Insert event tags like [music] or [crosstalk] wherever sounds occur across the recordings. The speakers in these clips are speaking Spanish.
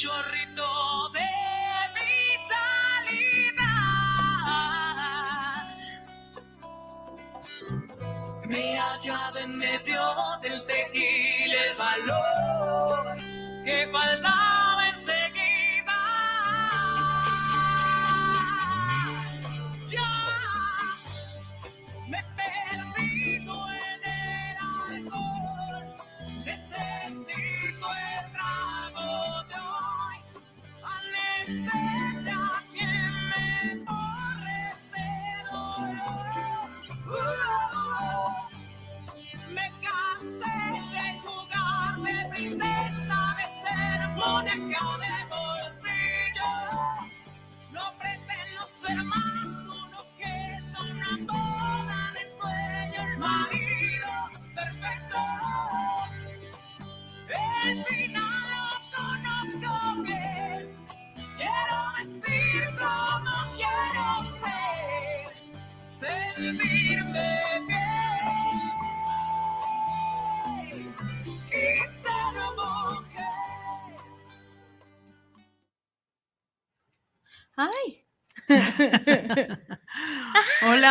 chorrito de vitalidad. Me hallaba en medio del tequil el valor que faltaba.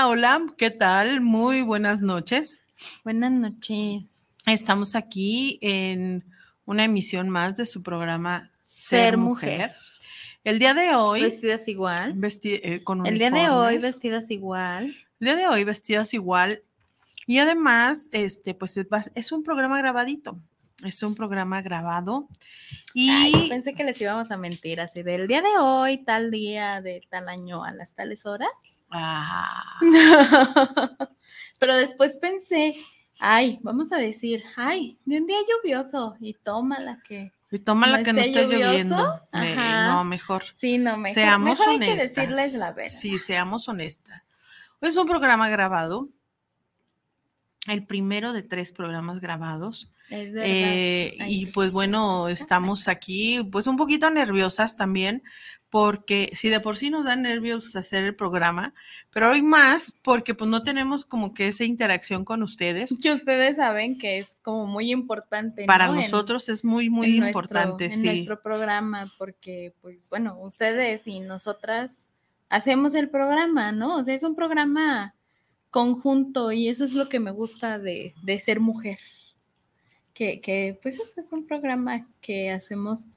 Hola, hola, ¿qué tal? Muy buenas noches. Buenas noches. Estamos aquí en una emisión más de su programa Ser, mujer. El día de hoy. Vestidas igual. Eh, con El día de hoy, vestidas igual. El día de hoy, vestidas igual. Y además, este, pues es un programa grabadito. Es un programa grabado. Y pensé que les íbamos a mentir así del día de hoy, tal día, de tal año, a las tales horas. Ah. [laughs] Pero después pensé, ay, vamos a decir, ay, de un día lluvioso y toma la que. Y toma la que no esté lloviendo. Eh, no, mejor. Sí, no, mejor. Seamos mejor honestas. Hay que decirles la verdad. Sí, seamos honestas. Es un programa grabado. El primero de tres programas grabados. Es verdad. Eh, y pues bueno, estamos aquí pues un poquito nerviosas también, porque si de por sí nos da nervios hacer el programa, pero hoy más porque pues no tenemos como que esa interacción con ustedes. Que ustedes saben que es como muy importante. Para nosotros es muy, muy importante. en nuestro programa, porque pues bueno, ustedes y nosotras hacemos el programa, ¿no? O sea, es un programa conjunto y eso es lo que me gusta de, de ser mujer que, pues eso es un programa que hacemos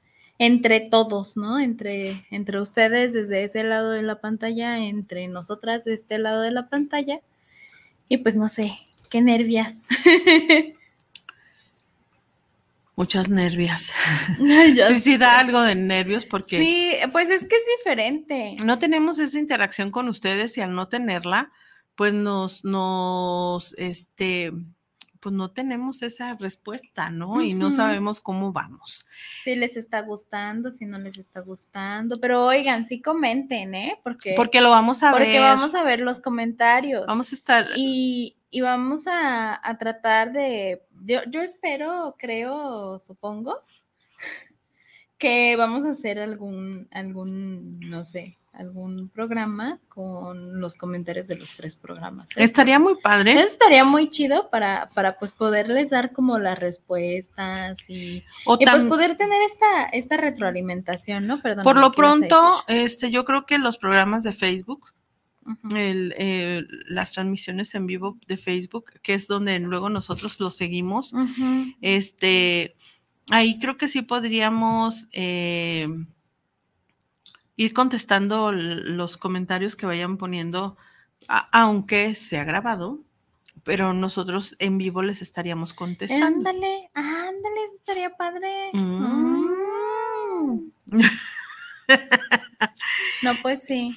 entre todos, ¿no? Entre, entre ustedes desde ese lado de la pantalla, entre nosotras de este lado de la pantalla. Y pues no sé, qué nervias. [laughs] Muchas nervias. sí, sí, da algo de nervios porque... Sí, pues es que es diferente. No tenemos esa interacción con ustedes y al no tenerla, pues nos, nos, este, pues no tenemos esa respuesta, ¿no? Y no sabemos cómo vamos. Si les está gustando, si no les está gustando, pero oigan, sí comenten, ¿eh? Porque, porque lo vamos a ver. Porque vamos a ver los comentarios. Vamos a estar. Y, y vamos a, a, tratar de, yo, yo espero, creo, supongo, [laughs] que vamos a hacer algún, algún, no sé, algún programa con los comentarios de los tres programas. ¿eh? Estaría muy padre. estaría muy chido para, para pues poderles dar como las respuestas y, pues poder tener esta, esta retroalimentación, ¿no? Perdón. Por lo pronto, este, yo creo que los programas de Facebook el, eh, las transmisiones en vivo de Facebook, que es donde luego nosotros lo seguimos. Este, ahí creo que sí podríamos eh, ir contestando los comentarios que vayan poniendo, aunque sea grabado, pero nosotros en vivo les estaríamos contestando. Ándale, ándale, eso estaría padre. Mm. Mm. [laughs] No, pues sí.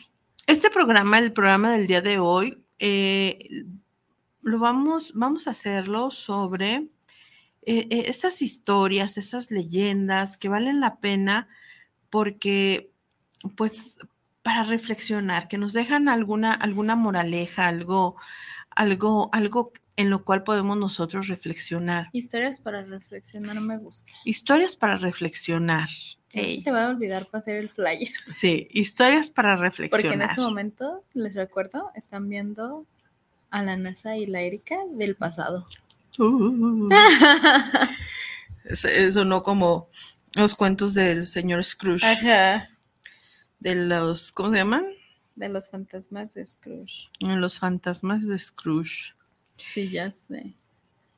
Este programa, el programa del día de hoy, eh, lo vamos, vamos a hacerlo sobre eh, eh, esas historias, esas leyendas que valen la pena porque, pues, para reflexionar, que nos dejan alguna, alguna moraleja, algo, algo, algo en lo cual podemos nosotros reflexionar. Historias para reflexionar me gusta. Historias para reflexionar. Te va a olvidar para hacer el flyer. [laughs] sí, historias para Porque en reflexionar. este momento, les recuerdo, están viendo a la NASA y la Erika del pasado. Uh. [laughs] Eso no como los cuentos del señor Scrooge, Ajá. De los, ¿cómo se llaman? De los fantasmas de Scrooge. Los fantasmas de Scrooge. Sí, ya sé.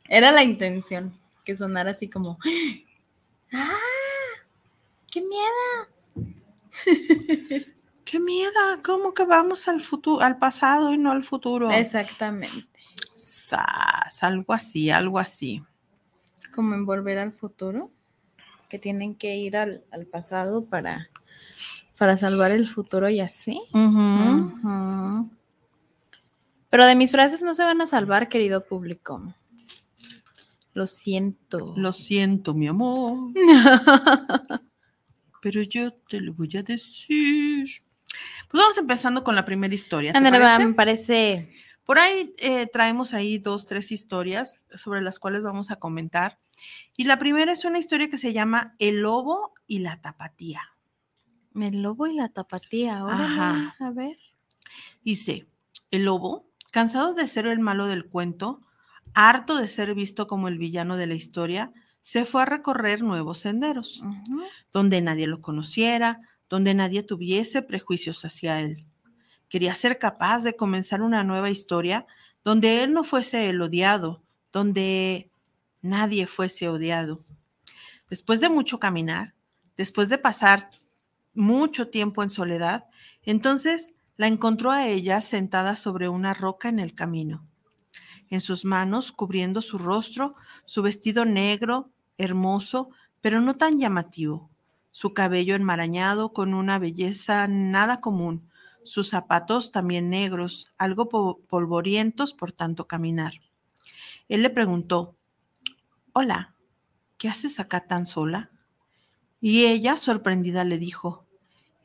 Era la intención, que sonara así como. [gasps] ¡Ah! ¡Qué miedo! [laughs] ¡Qué miedo! ¿Cómo que vamos al futuro, al pasado y no al futuro? Exactamente. Sas, algo así, algo así. Como en volver al futuro, que tienen que ir al, al pasado para, para salvar el futuro y así. Pero de mis frases no se van a salvar, querido público. Lo siento. Lo siento, mi amor, [laughs] pero yo te lo voy a decir. Pues vamos empezando con la primera historia. me parece. Por ahí eh, traemos ahí dos, tres historias sobre las cuales vamos a comentar. Y la primera es una historia que se llama El lobo y la tapatía. El lobo y la tapatía. órale, Ajá. A ver. Dice, el lobo, cansado de ser el malo del cuento, harto de ser visto como el villano de la historia, se fue a recorrer nuevos senderos, donde nadie lo conociera, donde nadie tuviese prejuicios hacia él. Quería ser capaz de comenzar una nueva historia donde él no fuese el odiado, donde nadie fuese odiado. Después de mucho caminar, después de pasar mucho tiempo en soledad, entonces la encontró a ella sentada sobre una roca en el camino. En sus manos, cubriendo su rostro, su vestido negro, hermoso, pero no tan llamativo, su cabello enmarañado con una belleza nada común, sus zapatos también negros, algo po- polvorientos por tanto caminar. Él le preguntó, Hola, ¿qué haces acá tan sola? Y ella, sorprendida, le dijo,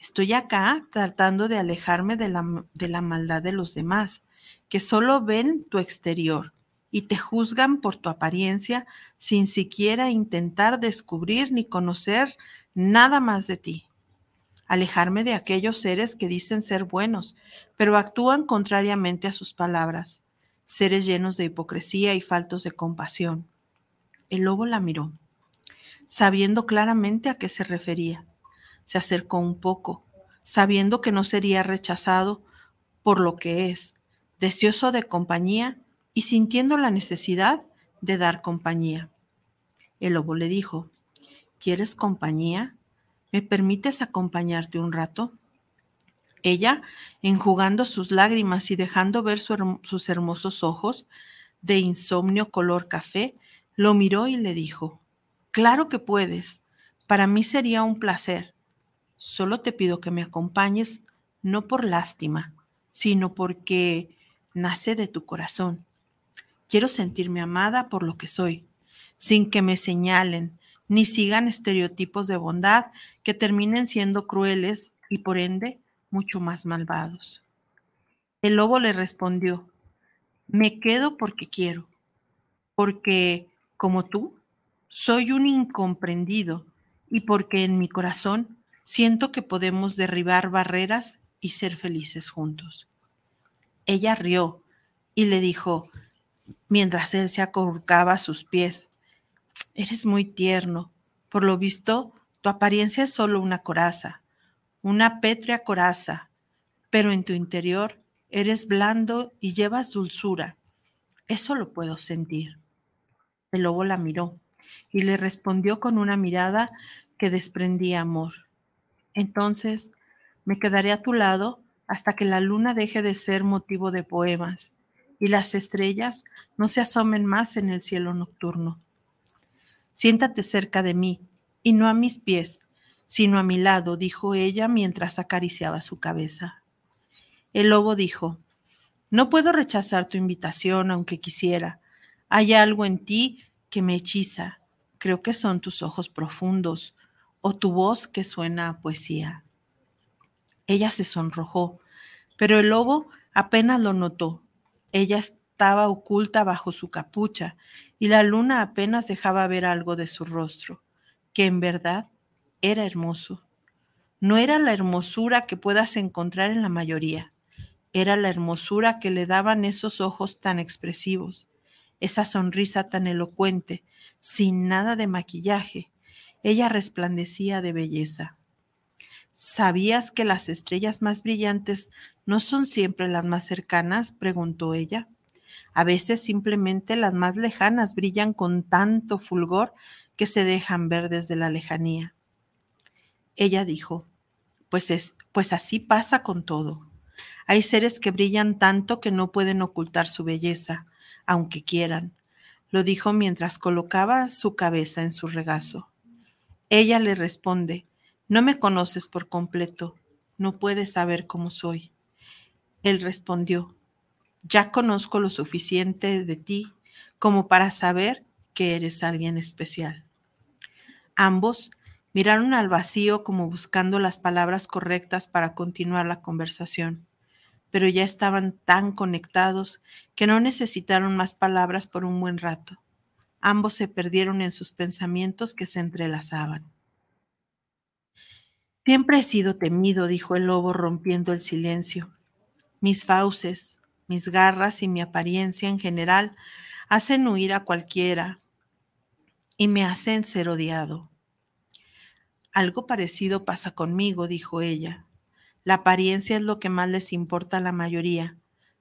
Estoy acá tratando de alejarme de la, de la maldad de los demás, que solo ven tu exterior y te juzgan por tu apariencia sin siquiera intentar descubrir ni conocer nada más de ti. Alejarme de aquellos seres que dicen ser buenos, pero actúan contrariamente a sus palabras, seres llenos de hipocresía y faltos de compasión. El lobo la miró, sabiendo claramente a qué se refería. Se acercó un poco, sabiendo que no sería rechazado por lo que es, deseoso de compañía y sintiendo la necesidad de dar compañía. El lobo le dijo, ¿quieres compañía? ¿Me permites acompañarte un rato? Ella, enjugando sus lágrimas y dejando ver sus hermosos ojos de insomnio color café, lo miró y le dijo, Claro que puedes, para mí sería un placer. Solo te pido que me acompañes, no por lástima, sino porque nace de tu corazón. Quiero sentirme amada por lo que soy, sin que me señalen ni sigan estereotipos de bondad que terminen siendo crueles y por ende mucho más malvados. El lobo le respondió, me quedo porque quiero, porque, como tú, soy un incomprendido y porque en mi corazón siento que podemos derribar barreras y ser felices juntos. Ella rió y le dijo, mientras él se acurrucaba a sus pies, eres muy tierno. Por lo visto, tu apariencia es solo una coraza, una pétrea coraza, pero en tu interior Eres blando y llevas dulzura. Eso lo puedo sentir. El lobo la miró y le respondió con una mirada que desprendía amor. Entonces me quedaré a tu lado hasta que la luna deje de ser motivo de poemas y las estrellas no se asomen más en el cielo nocturno. Siéntate cerca de mí, y no a mis pies, sino a mi lado, dijo ella mientras acariciaba su cabeza. El lobo dijo, No puedo rechazar tu invitación aunque quisiera. Hay algo en ti que me hechiza. Creo que son tus ojos profundos o tu voz que suena a poesía. Ella se sonrojó, pero el lobo apenas lo notó. Ella estaba oculta bajo su capucha y la luna apenas dejaba ver algo de su rostro, que en verdad era hermoso. No era la hermosura que puedas encontrar en la mayoría, era la hermosura que le daban esos ojos tan expresivos, esa sonrisa tan elocuente, sin nada de maquillaje. Ella resplandecía de belleza. ¿Sabías que las estrellas más brillantes no son siempre las más cercanas? preguntó ella. A veces simplemente las más lejanas brillan con tanto fulgor que se dejan ver desde la lejanía. Ella dijo, pues, es, pues así pasa con todo. Hay seres que brillan tanto que no pueden ocultar su belleza, aunque quieran. Lo dijo mientras colocaba su cabeza en su regazo. Ella le responde, no me conoces por completo, no puedes saber cómo soy. Él respondió, ya conozco lo suficiente de ti como para saber que eres alguien especial. Ambos miraron al vacío como buscando las palabras correctas para continuar la conversación, pero ya estaban tan conectados que no necesitaron más palabras por un buen rato. Ambos se perdieron en sus pensamientos que se entrelazaban. Siempre he sido temido, dijo el lobo rompiendo el silencio. Mis fauces, mis garras y mi apariencia en general hacen huir a cualquiera y me hacen ser odiado. Algo parecido pasa conmigo, dijo ella. La apariencia es lo que más les importa a la mayoría.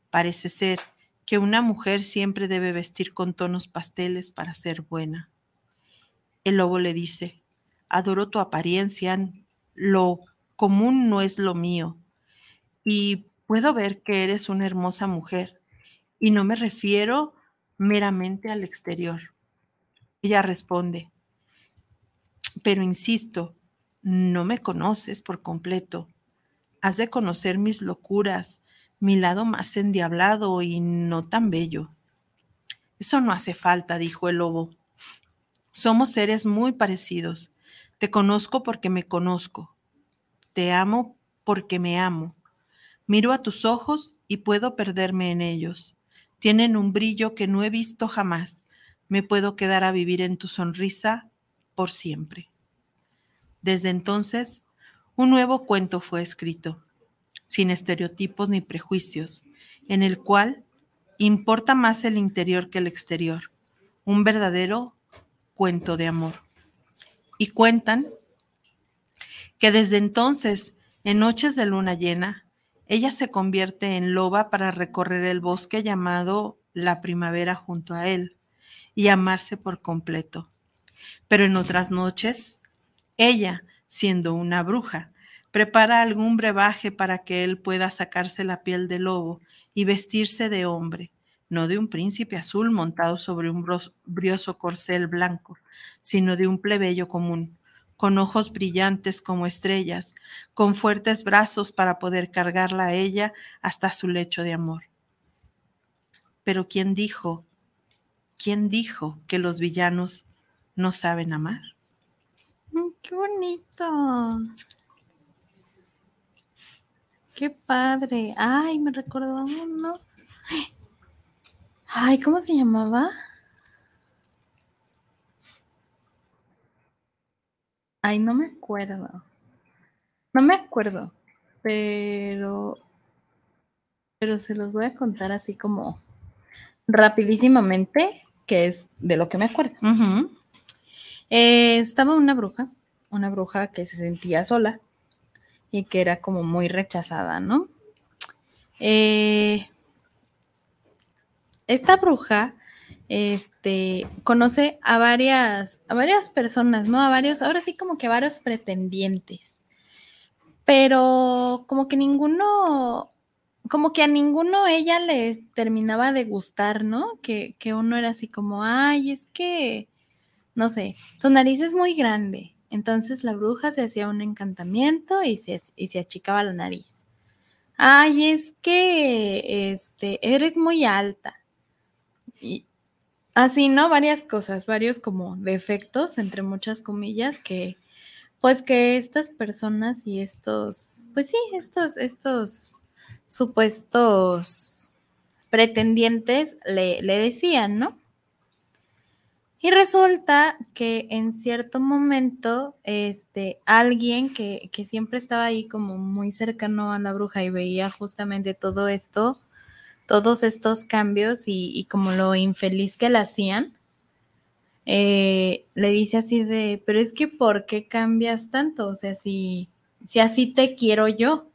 Parece ser que una mujer siempre debe vestir con tonos pasteles para ser buena. El lobo le dice, adoro tu apariencia, lo común no es lo mío. Y puedo ver que eres una hermosa mujer. Y no me refiero meramente al exterior. Ella responde, pero insisto, no me conoces por completo. Has de conocer mis locuras, mi lado más endiablado y no tan bello. Eso no hace falta, dijo el lobo. Somos seres muy parecidos. Te conozco porque me conozco. Te amo porque me amo. Miro a tus ojos y puedo perderme en ellos. Tienen un brillo que no he visto jamás. Me puedo quedar a vivir en tu sonrisa por siempre. Desde entonces, un nuevo cuento fue escrito, sin estereotipos ni prejuicios, en el cual importa más el interior que el exterior, un verdadero cuento de amor y cuentan que desde entonces, en noches de luna llena, ella se convierte en loba para recorrer el bosque llamado la primavera junto a él y amarse por completo. Pero en otras noches, ella, siendo una bruja, prepara algún brebaje para que él pueda sacarse la piel de lobo y vestirse de hombre, no de un príncipe azul montado sobre un brioso corcel blanco, sino de un plebeyo común, con ojos brillantes como estrellas, con fuertes brazos para poder cargarla a ella hasta su lecho de amor. Pero ¿quién dijo? ¿Quién dijo que los villanos no saben amar? Mm, ¡Qué bonito! ¡Qué padre! Ay, me recordó uno. Ay, ¿cómo se llamaba? Ay, no me acuerdo. No me acuerdo, pero pero se los voy a contar así como rapidísimamente, que es de lo que me acuerdo. Eh, estaba una bruja, una bruja que se sentía sola y que era como muy rechazada, ¿no? eh, esta bruja este, conoce a varias, a varias personas, ¿no? A varios, ahora sí como que a varios pretendientes. Pero como que ninguno, como que a ninguno ella le terminaba de gustar, ¿no? Que, que uno era así como, ay, es que, no sé, tu nariz es muy grande. Entonces la bruja se hacía un encantamiento y se, y se achicaba la nariz. Ay, es que este, eres muy alta. Y, Así, ¿no? Varias cosas, varios como defectos, entre muchas comillas, que pues que estas personas y estos, pues sí, estos, estos supuestos pretendientes le, le decían, ¿no? Y resulta que en cierto momento, este, alguien que, que, siempre estaba ahí como muy cercano a la bruja y veía justamente todo esto, todos estos cambios y, como lo infeliz que la hacían, eh, le dice así de, pero es que ¿por qué cambias tanto? O sea, si, si así te quiero yo.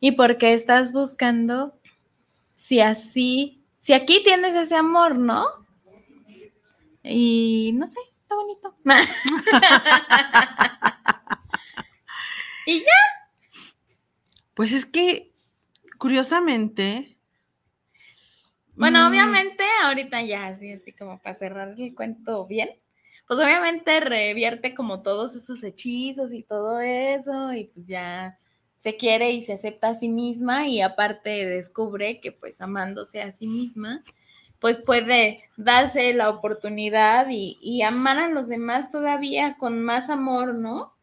¿Y por qué estás buscando si así, si aquí tienes ese amor, ¿no? Y no sé, está bonito. [laughs] y ya. Pues es que, curiosamente, bueno, mm. obviamente, ahorita ya, así, así como para cerrar el cuento bien, pues obviamente revierte como todos esos hechizos y todo eso, y pues ya se quiere y se acepta a sí misma, y aparte descubre que pues amándose a sí misma, pues puede darse la oportunidad y, y amar a los demás todavía con más amor, ¿no?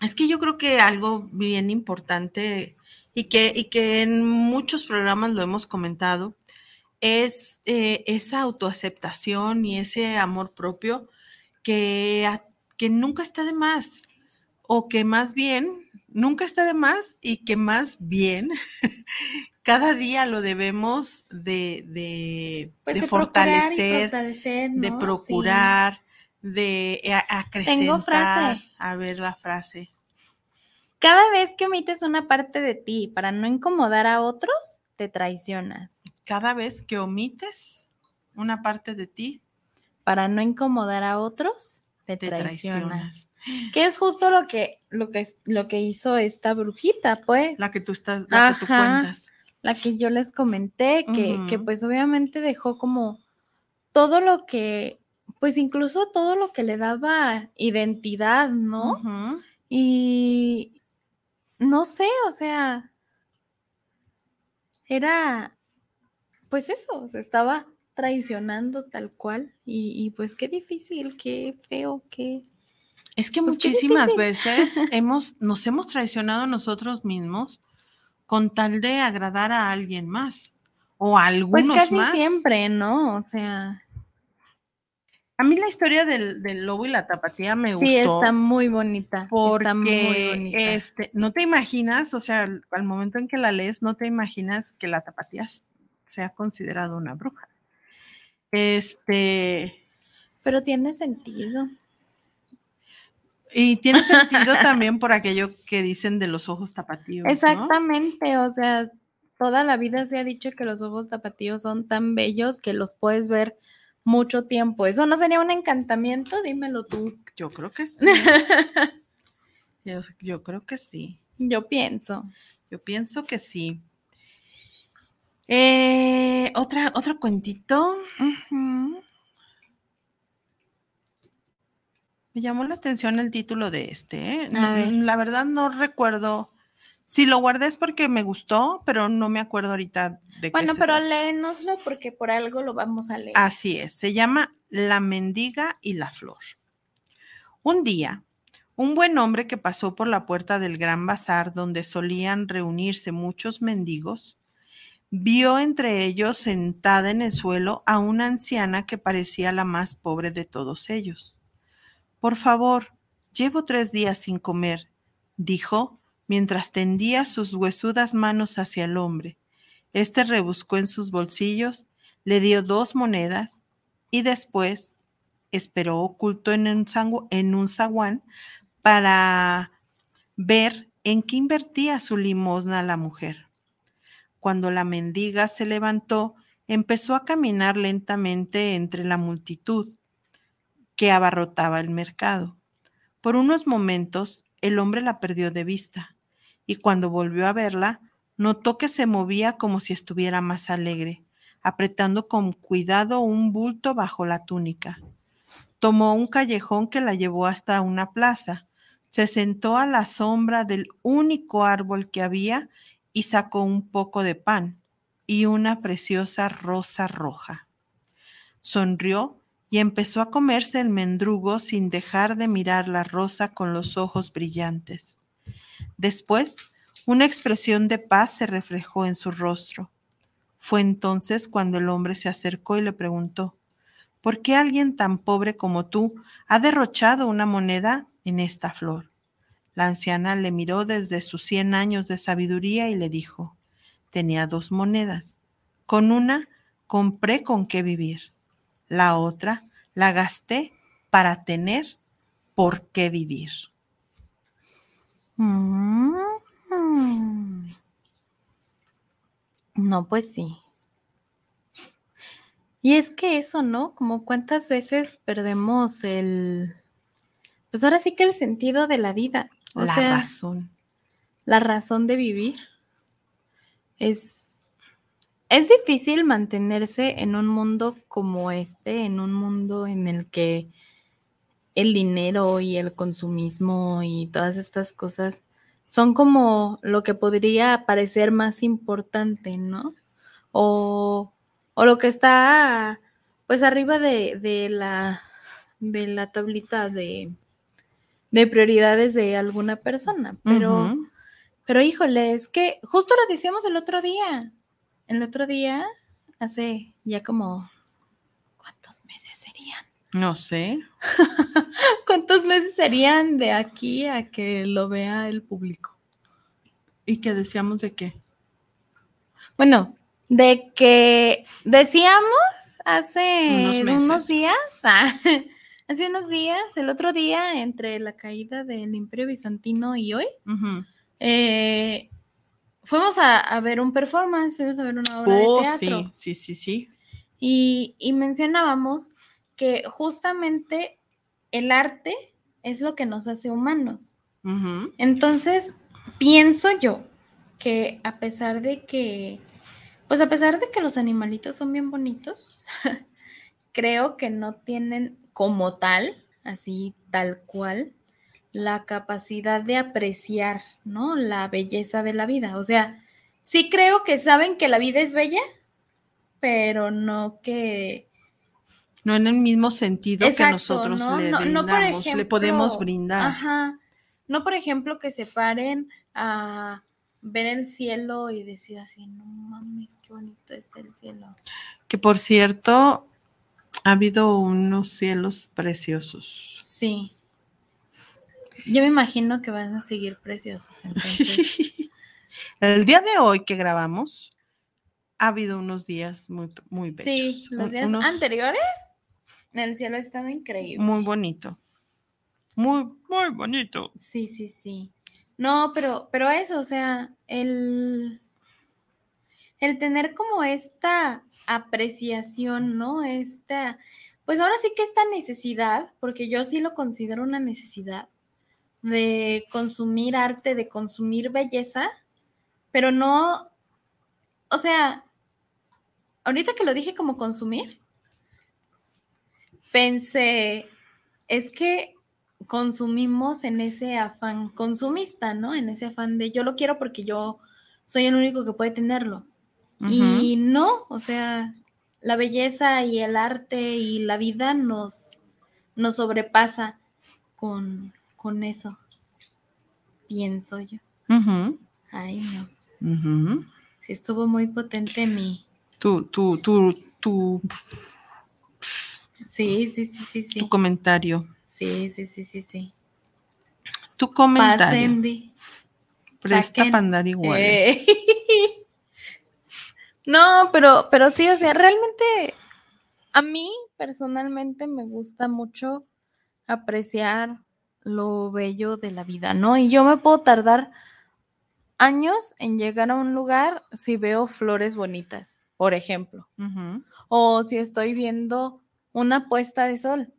Es que yo creo que algo bien importante y que, y que en muchos programas lo hemos comentado, es eh, esa autoaceptación y ese amor propio que, que nunca está de más, o que más bien nunca está de más y que más bien [laughs] cada día lo debemos de, de, pues fortalecer, de procurar, de eh, acrecentar. A ver la frase. Cada vez que omites una parte de ti para no incomodar a otros, te traicionas. Cada vez que omites una parte de ti. Para no incomodar a otros, te, traicionas. Que es justo lo que, lo que, lo que hizo esta brujita, pues. La que tú estás, la que tú cuentas. La que yo les comenté, que, que pues obviamente dejó como todo lo que, pues incluso todo lo que le daba identidad, ¿no? Y no sé, o sea, era, pues eso, se estaba traicionando tal cual y, pues qué difícil, qué feo, qué... Es que pues, muchísimas veces [laughs] hemos, nos hemos traicionado nosotros mismos con tal de agradar a alguien más o a pues, algunos pues casi siempre, ¿no? O sea... A mí la historia del, lobo y la tapatía me gustó. Sí, está muy bonita. Porque muy bonita. este, no te imaginas, o sea, al, momento en que la lees, no te imaginas que la tapatía sea considerada una bruja. Este. Pero tiene sentido. Y tiene sentido [laughs] también por aquello que dicen de los ojos tapatíos. Exactamente, o sea, toda la vida se ha dicho que los ojos tapatíos son tan bellos que los puedes ver mucho tiempo. ¿Eso no sería un encantamiento? Dímelo tú. Yo creo que sí. [laughs] yo, creo que sí. Yo pienso. Yo pienso que sí. Eh, otra, otro cuentito. Me llamó la atención el título de este. ¿eh? La verdad no recuerdo si lo guardé es porque me gustó, pero no me acuerdo ahorita de qué Bueno, pero léenoslo porque por algo lo vamos a leer. Así es, se llama La mendiga y la flor. Un día, un buen hombre que pasó por la puerta del gran bazar donde solían reunirse muchos mendigos, vio entre ellos sentada en el suelo a una anciana que parecía la más pobre de todos ellos. Por favor, llevo tres días sin comer, dijo mientras tendía sus huesudas manos hacia el hombre. Este rebuscó en sus bolsillos, le dio dos monedas y después esperó oculto en un, en zaguán para ver en qué invertía su limosna la mujer. Cuando la mendiga se levantó, empezó a caminar lentamente entre la multitud que abarrotaba el mercado. Por unos momentos el hombre la perdió de vista y cuando volvió a verla, notó que se movía como si estuviera más alegre, apretando con cuidado un bulto bajo la túnica. Tomó un callejón que la llevó hasta una plaza, se sentó a la sombra del único árbol que había y sacó un poco de pan y una preciosa rosa roja. Sonrió y empezó a comerse el mendrugo sin dejar de mirar la rosa con los ojos brillantes. Después, una expresión de paz se reflejó en su rostro. Fue entonces cuando el hombre se acercó y le preguntó, ¿por qué alguien tan pobre como tú ha derrochado una moneda en esta flor? La anciana le miró desde sus cien años de sabiduría y le dijo, tenía dos monedas. Con una compré con qué vivir. La otra la gasté para tener por qué vivir. Mm. No, pues sí. Y es que eso, ¿no? Como cuántas veces perdemos el, pues ahora sí que el sentido de la vida. O la sea, razón. la razón de vivir. Es, es difícil mantenerse en un mundo como este, en un mundo en el que el dinero y el consumismo y todas estas cosas son como lo que podría parecer más importante, ¿no? O, o lo que está pues arriba de, de la de la tablita de, de prioridades de alguna persona. Pero, pero híjole, es que justo lo decíamos el otro día. El otro día, hace ya como ¿cuántos meses serían? No sé. [laughs] ¿Cuántos meses serían de aquí a que lo vea el público? ¿Y qué decíamos de qué? Bueno, de que decíamos hace Unos días, [laughs] ah, hace unos días, el otro día, entre la caída del Imperio Bizantino y hoy, eh, fuimos a, a ver un performance, fuimos a ver una obra Oh, de teatro. sí, sí, sí, sí. Y, y mencionábamos que justamente el arte es lo que nos hace humanos. Entonces, pienso yo que a pesar de que, pues a pesar de que los animalitos son bien bonitos, [laughs] creo que no tienen como tal, así tal cual, la capacidad de apreciar, ¿no? La belleza de la vida. O sea, sí creo que saben que la vida es bella, pero no que No en el mismo sentido que nosotros ¿no? le No- no, por brindamos, le podemos ejemplo, brindar. Ajá. No, por ejemplo, que se paren a ver el cielo y decir así, no mames, qué bonito está el cielo. Que por cierto, ha habido unos cielos preciosos. Sí. Yo me imagino que van a seguir preciosos. Entonces, [laughs] El día de hoy que grabamos, ha habido unos días muy, muy bellos. sí, los días unos- anteriores, el cielo ha estado increíble. Muy bonito. Muy, muy bonito. Sí, sí, sí. No, pero, pero eso, o sea, el, el tener como esta apreciación, ¿no? Esta, pues ahora sí que esta necesidad, porque yo sí lo considero una necesidad de consumir arte, de consumir belleza, pero no, o sea, ahorita que lo dije como consumir, pensé, es que consumimos en ese afán consumista, ¿no? En ese afán de yo lo quiero porque yo soy el único que puede tenerlo. Y no, o sea, la belleza y el arte y la vida nos, nos sobrepasa con, con eso. Pienso yo. Ujú, Ay, no. ujú. Sí estuvo muy potente mi. Tu, tu, tu, tu, Sí, sí, sí, sí, sí. tu comentario. Sí, sí, sí, sí, sí. Tu comentario. Pasen de- Presta para andar iguales. Eh. [laughs] No, pero, pero sí, o sea, realmente a mí personalmente me gusta mucho apreciar lo bello de la vida, ¿no? Y yo me puedo tardar años en llegar a un lugar si veo flores bonitas, por ejemplo, o si estoy viendo una puesta de sol.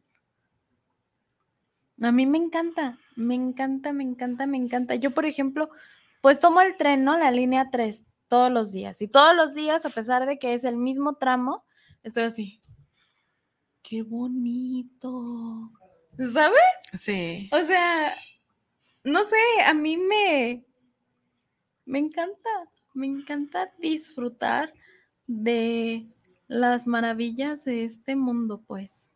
A mí me encanta, me encanta, me encanta, me encanta. Yo, por ejemplo, pues tomo el tren, ¿no? La línea 3 todos los días. Y todos los días, a pesar de que es el mismo tramo, estoy así. Qué bonito. ¿Sabes? Sí. O sea, no sé, a mí me, me encanta, me encanta disfrutar de las maravillas de este mundo, pues.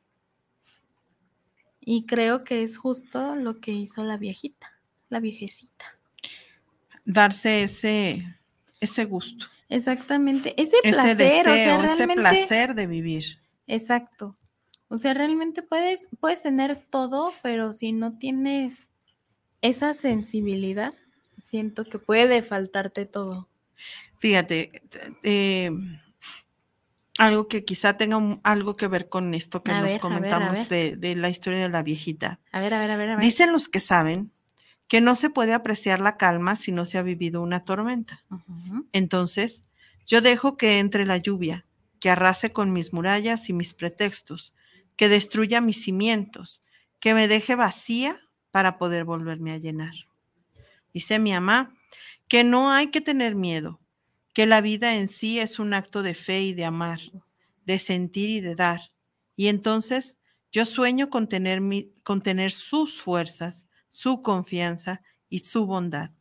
Y creo que es justo lo que hizo la viejita, la viejecita. Darse ese, ese gusto, Exactamente, ese ese placer, deseo, o sea, ese placer de vivir. exacto. O sea, realmente puedes, puedes tener todo, pero si no tienes esa sensibilidad, siento que puede faltarte todo. Fíjate, eh, algo que quizá tenga un- algo que ver con esto que A nos ver, a ver, a comentamos ver. De, de la historia de la viejita. A ver, a ver, a ver, a ver. Dicen los que saben que no se puede apreciar la calma si no se ha vivido una tormenta. Entonces, yo dejo que entre la lluvia, que arrase con mis murallas y mis pretextos, que destruya mis cimientos, que me deje vacía para poder volverme a llenar. Dice mi mamá que no hay que tener miedo, que la vida en sí es un acto de fe y de amar, de sentir y de dar. Y entonces yo sueño con tener, mi- con tener sus fuerzas, su confianza y su bondad.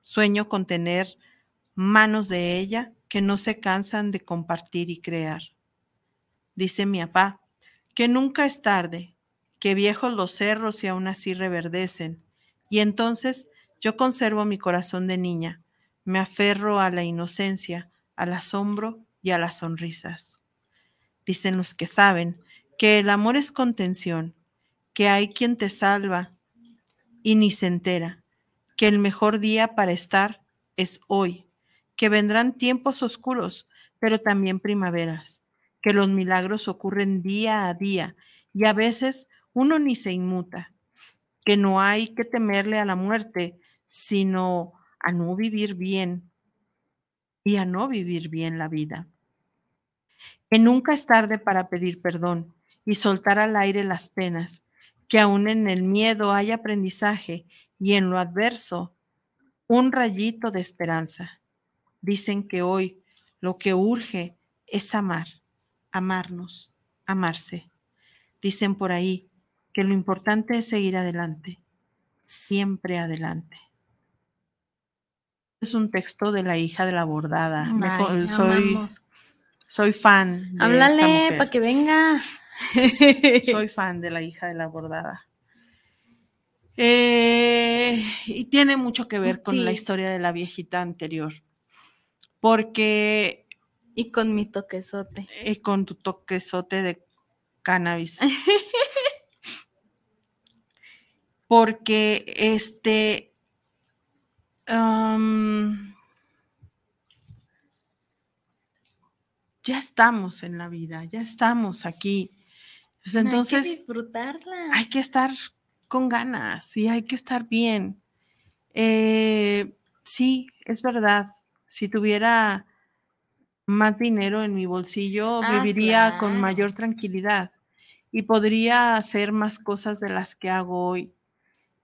Sueño con tener manos de ella que no se cansan de compartir y crear. Dice mi papá que nunca es tarde, que viejos los cerros y aún así reverdecen. Y entonces yo conservo mi corazón de niña, me aferro a la inocencia, al asombro y a las sonrisas. Dicen los que saben que el amor es contención, que hay quien te salva y ni se entera, que el mejor día para estar es hoy, que vendrán tiempos oscuros, pero también primaveras, que los milagros ocurren día a día y a veces uno ni se inmuta, que no hay que temerle a la muerte, sino a no vivir bien y a no vivir bien la vida. Que nunca es tarde para pedir perdón y soltar al aire las penas, que aún en el miedo hay aprendizaje y en lo adverso un rayito de esperanza. Dicen que hoy lo que urge es amar, amarnos, amarse. Dicen por ahí que lo importante es seguir adelante, siempre adelante. Es un texto de la hija de la bordada. Me soy, amamos. soy fan. De Háblale para que venga. Soy fan de la hija de la bordada. Eh, y tiene mucho que ver con la historia de la viejita anterior. Porque y con mi toquesote. eh, con tu toquezote de cannabis. [laughs] Porque este. ya estamos en la vida, ya estamos aquí. Pues hay que entonces disfrutarla. hay que estar con ganas y hay que estar bien. Eh, sí, es verdad. Si tuviera más dinero en mi bolsillo, Ah, viviría con mayor tranquilidad y podría hacer más cosas de las que hago hoy.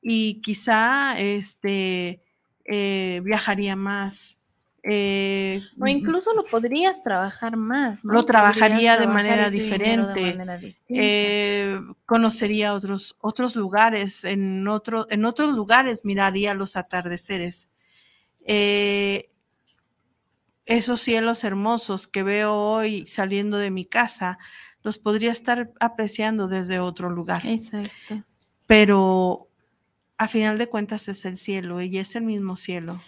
Y quizá este, eh, viajaría más. eh, O incluso lo podrías trabajar más, ¿no? Lo trabajaría de manera de diferente. manera eh, conocería otros, otros lugares, en, otro, en otros lugares miraría los atardeceres. Eh, esos cielos hermosos que veo hoy saliendo de mi casa, los podría estar apreciando desde otro lugar. Exacto. Pero a final de cuentas es el cielo y es el mismo cielo.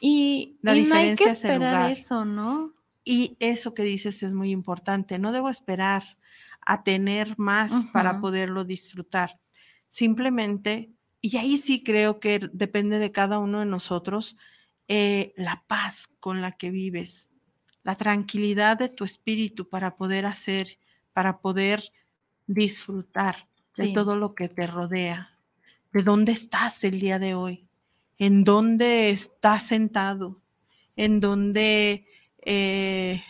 Y, La y no hay que diferencia es el lugar. eso, ¿no? Y eso que dices es muy importante. No debo esperar a tener más para poderlo disfrutar. Simplemente, y ahí sí creo que depende de cada uno de nosotros, eh, la paz con la que vives, la tranquilidad de tu espíritu para poder hacer, para poder disfrutar de todo lo que te rodea, de dónde estás el día de hoy. en dónde está sentado, en dónde eh,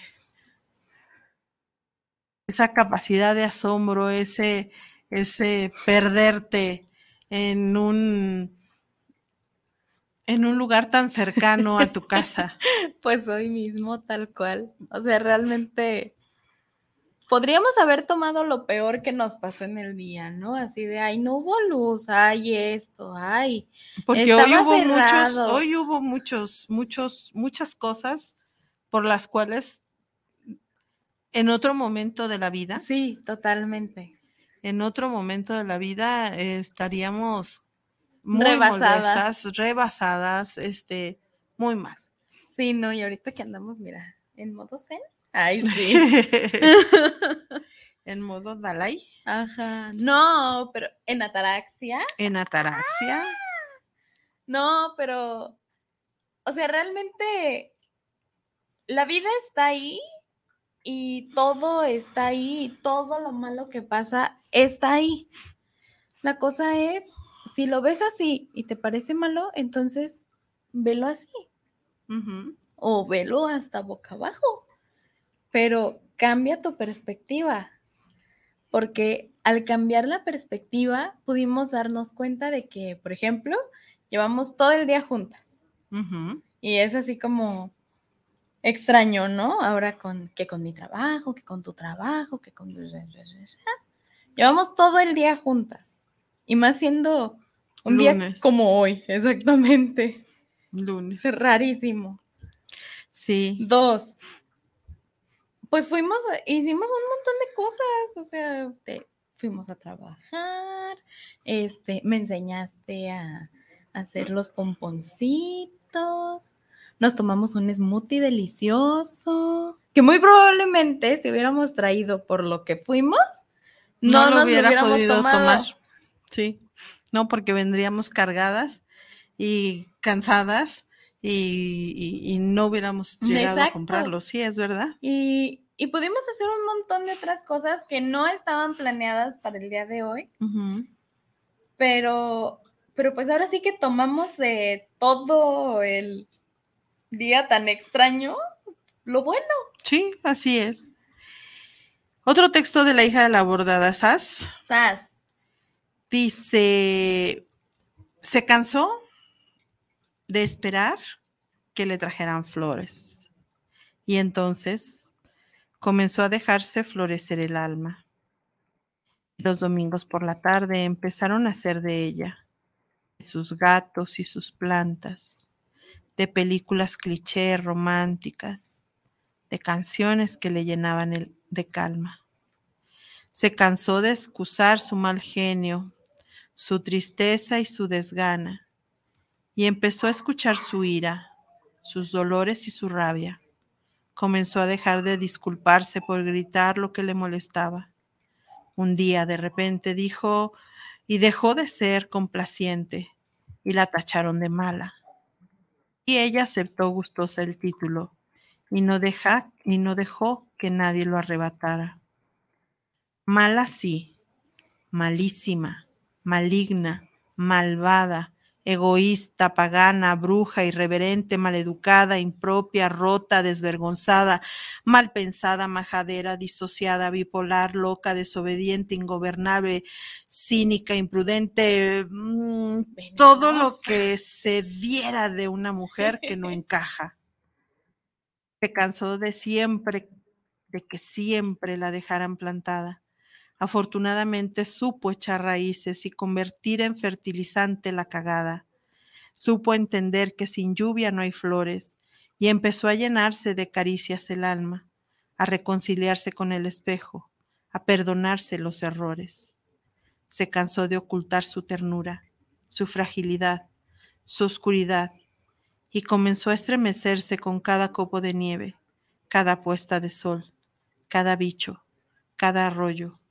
esa capacidad de asombro, ese, ese perderte en un en un lugar tan cercano a tu casa. [laughs] Pues hoy mismo, tal cual. O sea, realmente podríamos haber tomado lo peor que nos pasó en el día, ¿no? Así de, ay, no hubo luz, ay, esto, ay. Porque hoy hubo muchos, hoy hubo muchos, muchos, muchas cosas por las cuales en otro momento de la vida. Sí, totalmente. En otro momento de la vida estaríamos muy rebasadas. rebasadas, este, muy mal. Sí, no, y ahorita que andamos, mira, en modo zen. Ay, sí. [laughs] en modo Dalai. Ajá. No, pero en ataraxia. En ataraxia. ¡Ah! No, pero, o sea, realmente la vida está ahí y todo está ahí, y todo lo malo que pasa está ahí. La cosa es si lo ves así y te parece malo, entonces velo así. O velo hasta boca abajo. Pero cambia tu perspectiva. Porque al cambiar la perspectiva, pudimos darnos cuenta de que, por ejemplo, llevamos todo el día juntas. Y es así como extraño, ¿no? Ahora con que con mi trabajo, que con tu trabajo, que con... Llevamos todo el día juntas. Y más siendo un día como hoy, exactamente. Lunes. Es rarísimo. Sí. Dos. Pues fuimos, hicimos un montón de cosas, o sea, fuimos a trabajar, este, me enseñaste a, a hacer los pomponcitos, nos tomamos un smoothie delicioso, que muy probablemente si hubiéramos traído por lo que fuimos, no, nos hubiera hubiéramos podido tomar. Sí. ¿no? Porque vendríamos cargadas y cansadas y, no hubiéramos llegado a comprarlo. Sí, es verdad. Y, pudimos hacer un montón de otras cosas que no estaban planeadas para el día de hoy. Pero, pero pues ahora sí que tomamos de todo el día tan extraño lo bueno. Sí, así es. Otro texto de la hija de la bordada, Sas. Sas. Dice, se cansó de esperar que le trajeran flores y entonces comenzó a dejarse florecer el alma. Los domingos por la tarde empezaron a hacer de ella, de sus gatos y sus plantas, de películas cliché románticas, de canciones que le llenaban de calma. Se cansó de excusar su mal genio, su tristeza y su desgana, y empezó a escuchar su ira, sus dolores y su rabia. Comenzó a dejar de disculparse por gritar lo que le molestaba. Un día de repente dijo y dejó de ser complaciente y la tacharon de mala. Y ella aceptó gustosa el título y no, dejó que nadie lo arrebatara. Mala sí, malísima, maligna, malvada, egoísta, pagana, bruja, irreverente, maleducada, impropia, rota, desvergonzada, mal pensada, majadera, disociada, bipolar, loca, desobediente, ingobernable, cínica, imprudente, mm, todo lo que se diera de una mujer que no [laughs] encaja. Se cansó de siempre, de que siempre la dejaran plantada Afortunadamente supo echar raíces y convertir en fertilizante la cagada. Supo entender que sin lluvia no hay flores y empezó a llenarse de caricias el alma, a reconciliarse con el espejo, a perdonarse los errores. Se cansó de ocultar su ternura, su fragilidad, su oscuridad, y comenzó a estremecerse con cada copo de nieve, cada puesta de sol, cada bicho, cada arroyo,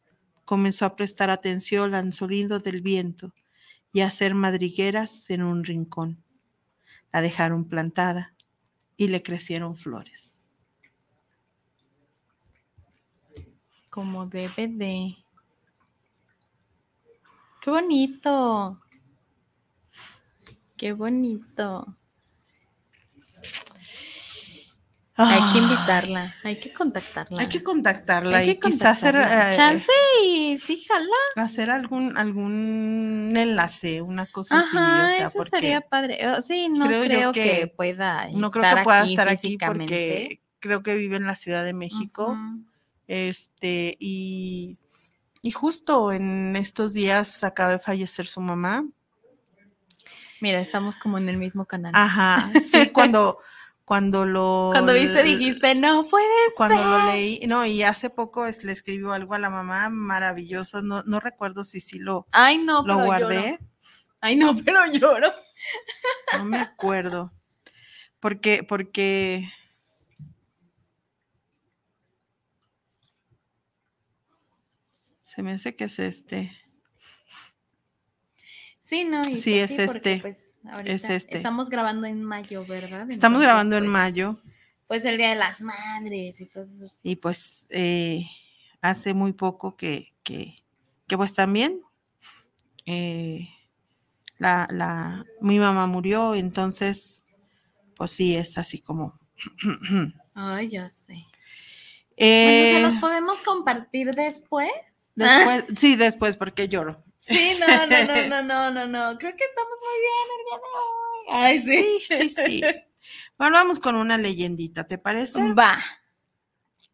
comenzó a prestar atención al sonido del viento y a hacer madrigueras en un rincón. La dejaron plantada y le crecieron flores. Como debe de. Qué bonito. qué bonito. Hay que invitarla, hay que contactarla. Hay que contactarla Hay que y quizás hacer, contactarla. eh, Chance y sí, jala. hacer algún, algún enlace, una cosa así. Ajá, O sea, eso porque estaría padre. Oh, Sí, no creo creo, que, que- pueda no creo que pueda estar aquí porque creo que vive en la Ciudad de México. Ujú. Este, y, y justo en estos días acaba de fallecer su mamá. Mira, estamos como en el mismo canal. Ajá, sí, [laughs] cuando, cuando lo. Cuando viste dijiste, no puede Cuando lo ser". leí, no, y hace poco es- le escribió algo a la mamá maravilloso, no, no recuerdo si sí lo, Ay, no, lo pero guardé, lloro. Ay, no, [laughs] pero lloro. no me acuerdo, porque, porque, se me hace que es este, Sí, no, y Sí, pues es porque, este, pues, ahorita es este. Estamos grabando en mayo, ¿verdad? estamos grabando en pues, mayo, Pues el Día de las Madres y todas esas y cosas. pues eh, hace muy poco que, que, que pues también eh, la, la, mi mamá murió, entonces pues sí, es así como... [clears throat] Ay, ya sé. Eh, bueno, ¿se los podemos compartir después? después, [laughs] sí, después, porque lloro. Sí, no, no, no, no, [laughs] no, no, no. Creo que estamos muy bien el día de hoy. Ay, sí. sí, sí. Bueno, vamos con una leyendita, ¿te parece? Va.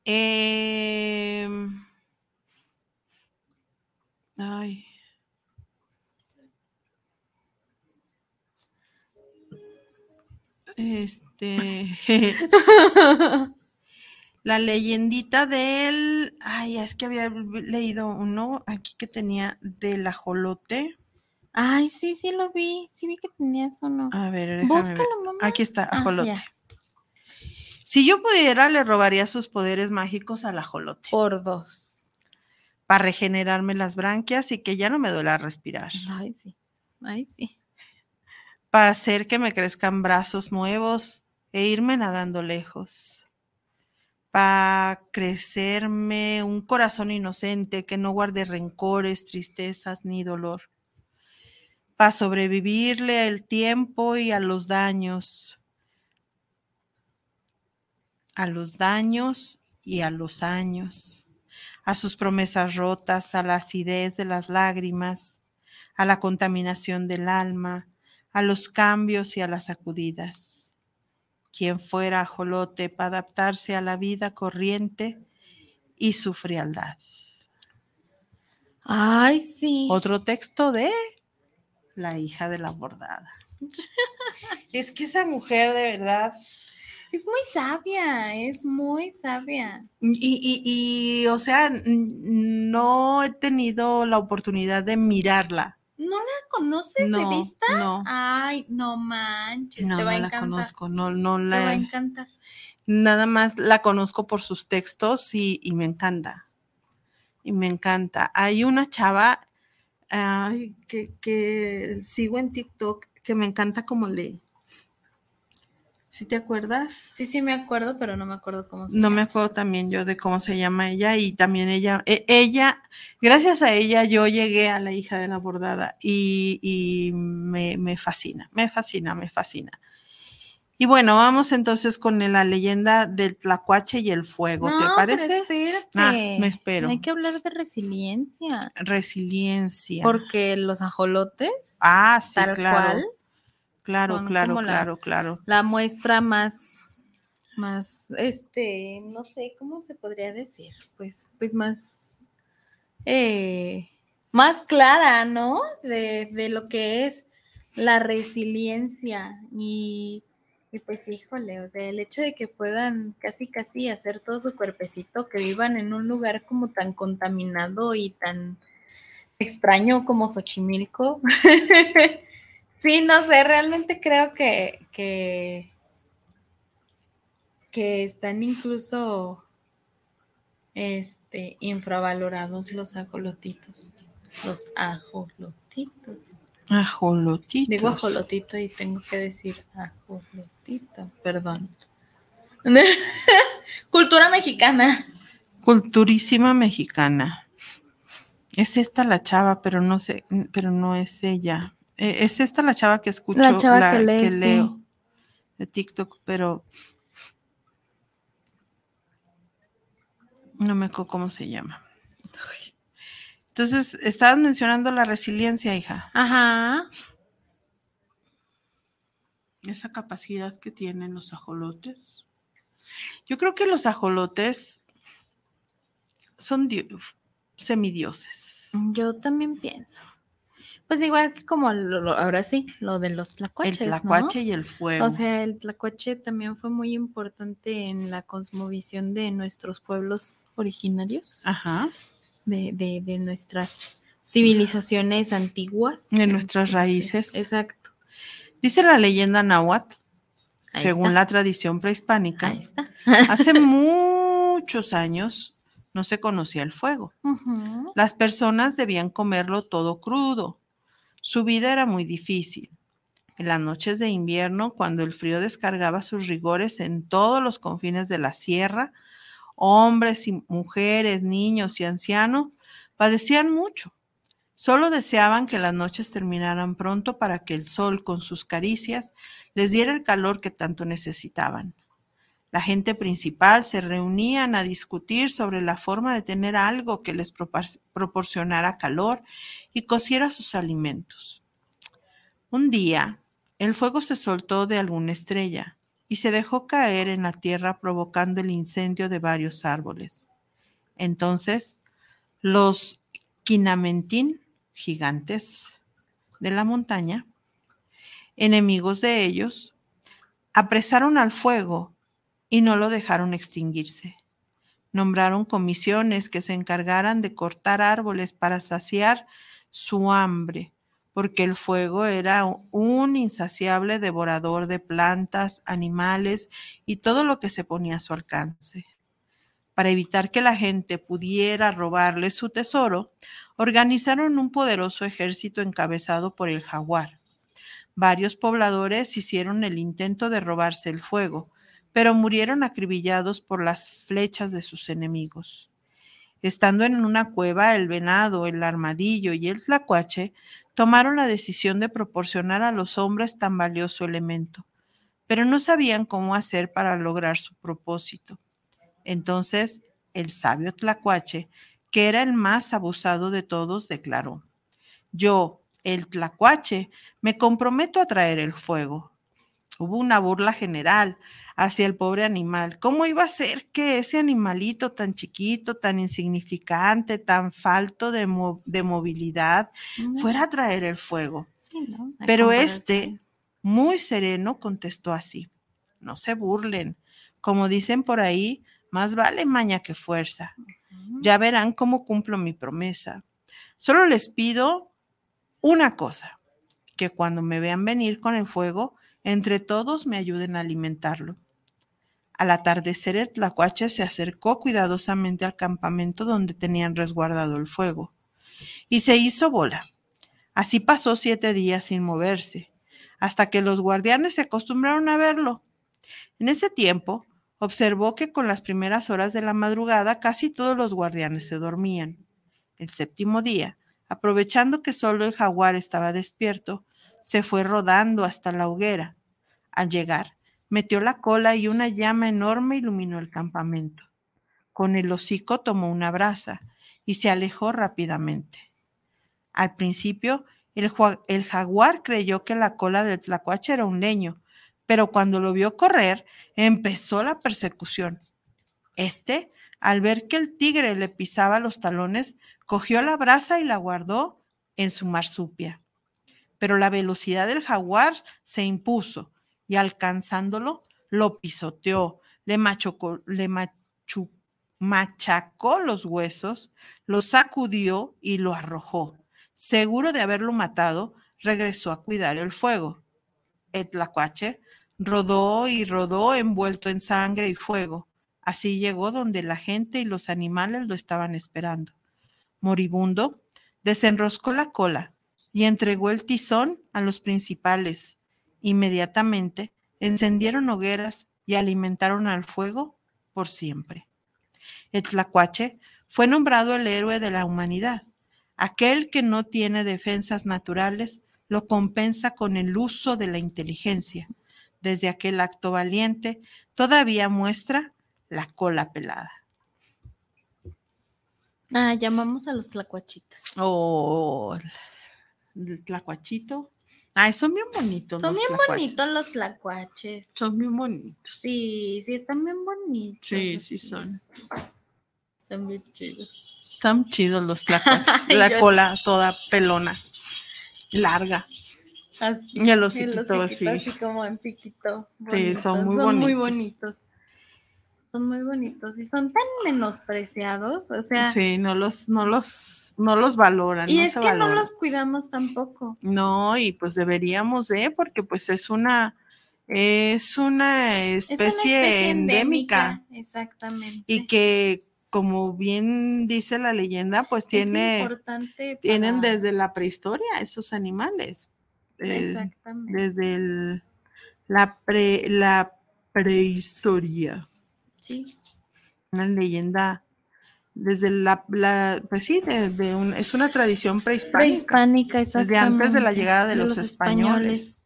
Em, ay. Este. [laughs] La leyendita del. Ay, es que había leído uno aquí que tenía del ajolote. Ay, sí, sí lo vi. Sí vi que tenías uno. A ver, déjame ver. Búscalo, mamá. Aquí está, Ah, ajolote. ya. Si yo pudiera, le robaría sus poderes mágicos al ajolote Por dos. para regenerarme las branquias y que ya no me duela respirar. Ay, sí. Ay, sí. Para hacer que me crezcan brazos nuevos e irme nadando lejos. Para crecerme un corazón inocente que no guarde rencores, tristezas ni dolor. Para sobrevivirle al tiempo y a los daños. A los daños y a los años. A sus promesas rotas, a la acidez de las lágrimas, a la contaminación del alma, a los cambios y a las sacudidas. Quien fuera ajolote para adaptarse a la vida corriente y su frialdad. Ay, sí. Otro texto de la hija de la bordada. [laughs] es que esa mujer de verdad. Es muy sabia, es muy sabia. Y, y- y, o sea, no he tenido la oportunidad de mirarla. ¿No la conoces No, de vista? no, Ay, no manches, no, te va no a la encantar. conozco, no, no Te va a la, encantar. nada más la conozco por sus textos y, y me encanta. Y me encanta. Hay una chava ay, que, que sigo en TikTok que me encanta como lee. ¿Sí te acuerdas? Sí, sí me acuerdo, pero no me acuerdo cómo se No me acuerdo también yo de cómo se llama ella y también ella, e- ella, gracias a ella yo llegué a la hija de la bordada y, y me, me fascina, me fascina, me fascina. Y bueno, vamos entonces con la leyenda del tlacuache y el fuego, ¿te No, pero parece? espérate. Ah, me espero. Hay que hablar de resiliencia. Resiliencia. Porque los ajolotes, ah, sí, tal claro. cual, claro, claro, como la- claro, claro. la muestra más, más, este, no sé, ¿cómo se podría decir? Pues, pues más, eh, más clara, ¿no? De, de lo que es la resiliencia y, y pues híjole, o sea, el hecho de que puedan casi casi hacer todo su cuerpecito, que vivan en un lugar como tan contaminado y tan extraño como Xochimilco. [laughs] sí, no sé, realmente creo que, que, que están incluso este, infravalorados los ajolotitos. Los ajolotitos. Ajolotitos. Digo ajolotito y tengo que decir ajolotito, perdón. [laughs] Cultura mexicana. Culturísima mexicana. Es esta la chava, pero no sé, pero no es ella. Eh, es esta la chava que escucho, La chava que lee, leo de TikTok, pero no me acuerdo cómo se llama. Entonces, estabas mencionando la resiliencia, hija. Ajá. Esa capacidad que tienen los ajolotes. Yo creo que los ajolotes son di- semidioses. Yo también pienso. Pues igual que como lo- lo- ahora sí, lo de los tlacuaches, el ¿no? tlacuache y el fuego. O sea, el tlacuache también fue muy importante en la cosmovisión de nuestros pueblos originarios, Ajá. de, de, de nuestras civilizaciones antiguas. De nuestras raíces. Exacto. Dice la leyenda náhuatl, Ahí según está. la tradición prehispánica, Ahí está. hace [laughs] muchos años no se conocía el fuego. Las personas debían comerlo todo crudo. Su vida era muy difícil. En las noches de invierno, cuando el frío descargaba sus rigores en todos los confines de la sierra, hombres y mujeres, niños y ancianos padecían mucho. Solo deseaban que las noches terminaran pronto para que el sol, con sus caricias, les diera el calor que tanto necesitaban. La gente principal se reunían a discutir sobre la forma de tener algo que les propor- proporcionara calor y cociera sus alimentos. Un día, el fuego se soltó de alguna estrella y se dejó caer en la tierra provocando el incendio de varios árboles. Entonces, los Quinamentín, gigantes de la montaña, enemigos de ellos, apresaron al fuego y no lo dejaron extinguirse. Nombraron comisiones que se encargaran de cortar árboles para saciar su hambre, porque el fuego era un insaciable devorador de plantas, animales y todo lo que se ponía a su alcance. Para evitar que la gente pudiera robarle su tesoro, organizaron un poderoso ejército encabezado por el jaguar. Varios pobladores hicieron el intento de robarse el fuego, pero murieron acribillados por las flechas de sus enemigos. Estando en una cueva, el venado, el armadillo y el tlacuache tomaron la decisión de proporcionar a los hombres tan valioso elemento, pero no sabían cómo hacer para lograr su propósito. Entonces, el sabio tlacuache, que era el más abusado de todos, declaró, yo, el tlacuache, me comprometo a traer el fuego. Hubo una burla general hacia el pobre animal. ¿Cómo iba a ser que ese animalito tan chiquito, tan insignificante, tan falto de, mo- de movilidad, fuera a traer el fuego? Sí, ¿no? A Pero este, muy sereno, contestó así. No se burlen. Como dicen por ahí, más vale maña que fuerza. Ya verán cómo cumplo mi promesa. Solo les pido una cosa, que cuando me vean venir con el fuego, entre todos me ayuden a alimentarlo. Al atardecer el tlacuache se acercó cuidadosamente al campamento donde tenían resguardado el fuego y se hizo bola. Así pasó siete días sin moverse, hasta que los guardianes se acostumbraron a verlo. En ese tiempo, observó que con las primeras horas de la madrugada casi todos los guardianes se dormían. El séptimo día, aprovechando que solo el jaguar estaba despierto, se fue rodando hasta la hoguera. Al llegar, metió la cola y una llama enorme iluminó el campamento. Con el hocico tomó una brasa y se alejó rápidamente. Al principio, el, jaguar creyó que la cola del tlacuache era un leño, pero cuando lo vio correr, empezó la persecución. Este, al ver que el tigre le pisaba los talones, cogió la brasa y la guardó en su marsupia. Pero la velocidad del jaguar se impuso y alcanzándolo, lo pisoteó, le, machacó los huesos, lo sacudió y lo arrojó. Seguro de haberlo matado, regresó a cuidar el fuego. El rodó y rodó envuelto en sangre y fuego. Así llegó donde la gente y los animales lo estaban esperando. Moribundo, desenroscó la cola y entregó el tizón a los principales. Inmediatamente encendieron hogueras y alimentaron al fuego por siempre. El tlacuache fue nombrado el héroe de la humanidad, aquel que no tiene defensas naturales lo compensa con el uso de la inteligencia. Desde aquel acto valiente, todavía muestra la cola pelada. Ah, llamamos a los tlacuachitos. Oh, el tlacuachito. Ay, son bien bonitos. Son los bien tlacuaches. bonitos los tlacuaches. Son bien bonitos. Sí, sí, están bien bonitos. Sí, sí así. son. Están bien chidos. Están chidos los tlacuaches. [laughs] La yo- cola toda pelona, larga. Así. Y el el hociquito, hociquito sí. así como en piquito. Sí, son muy Son muy bonitos. Son muy bonitos. Y son tan menospreciados. O sea, Sí, no los, no los, no los valoran. y no es se que no los cuidamos tampoco. No, y pues deberíamos de, porque pues es una, es una Es especie, una especie endémica, Exactamente. y que, como bien dice la leyenda, pues Es tiene, tienen desde la prehistoria esos animales, eh, Exactamente. desde el- la, pre, la prehistoria, Sí. una leyenda desde la, la pues sí, de, de un- es una tradición prehispánica. Prehispánica, Desde antes de la llegada de los españoles.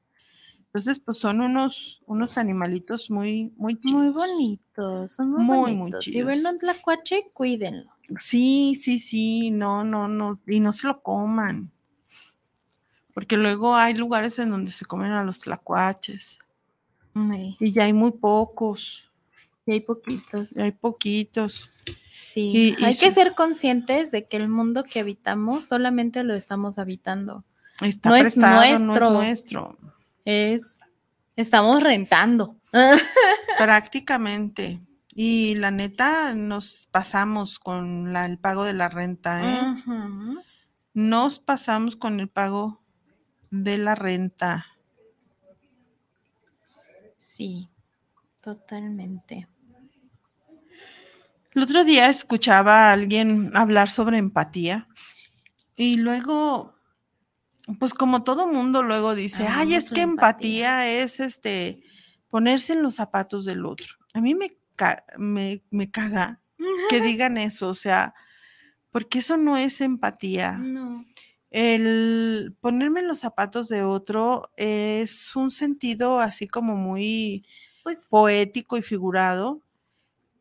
Entonces, pues son unos, unos animalitos muy, muy chidos. Muy bonitos, son muy, Muy, muy bonitos. Si ven un tlacuache, cuídenlo. Sí, sí, sí, no, no, no, y no se lo coman. Porque luego hay lugares en donde se comen a los tlacuaches Sí, y ya hay muy pocos, y hay poquitos. ya hay poquitos. Sí, Y- y hay que ser conscientes de que el mundo que habitamos solamente lo estamos habitando. Está No es prestado, no nuestro. es nuestro. Es, estamos rentando. [laughs] Prácticamente. Y la neta, nos pasamos con la- el pago de la renta, ¿eh? Nos pasamos con el pago de la renta. Sí, totalmente. El otro día escuchaba a alguien hablar sobre empatía y luego, pues como todo mundo luego dice, ay, es que empatía". empatía es este ponerse en los zapatos del otro. A mí me, ca- me, me caga que [laughs] digan eso, o sea, porque eso no es empatía. No, El ponerme en los zapatos de otro es un sentido así como muy pues poético y figurado,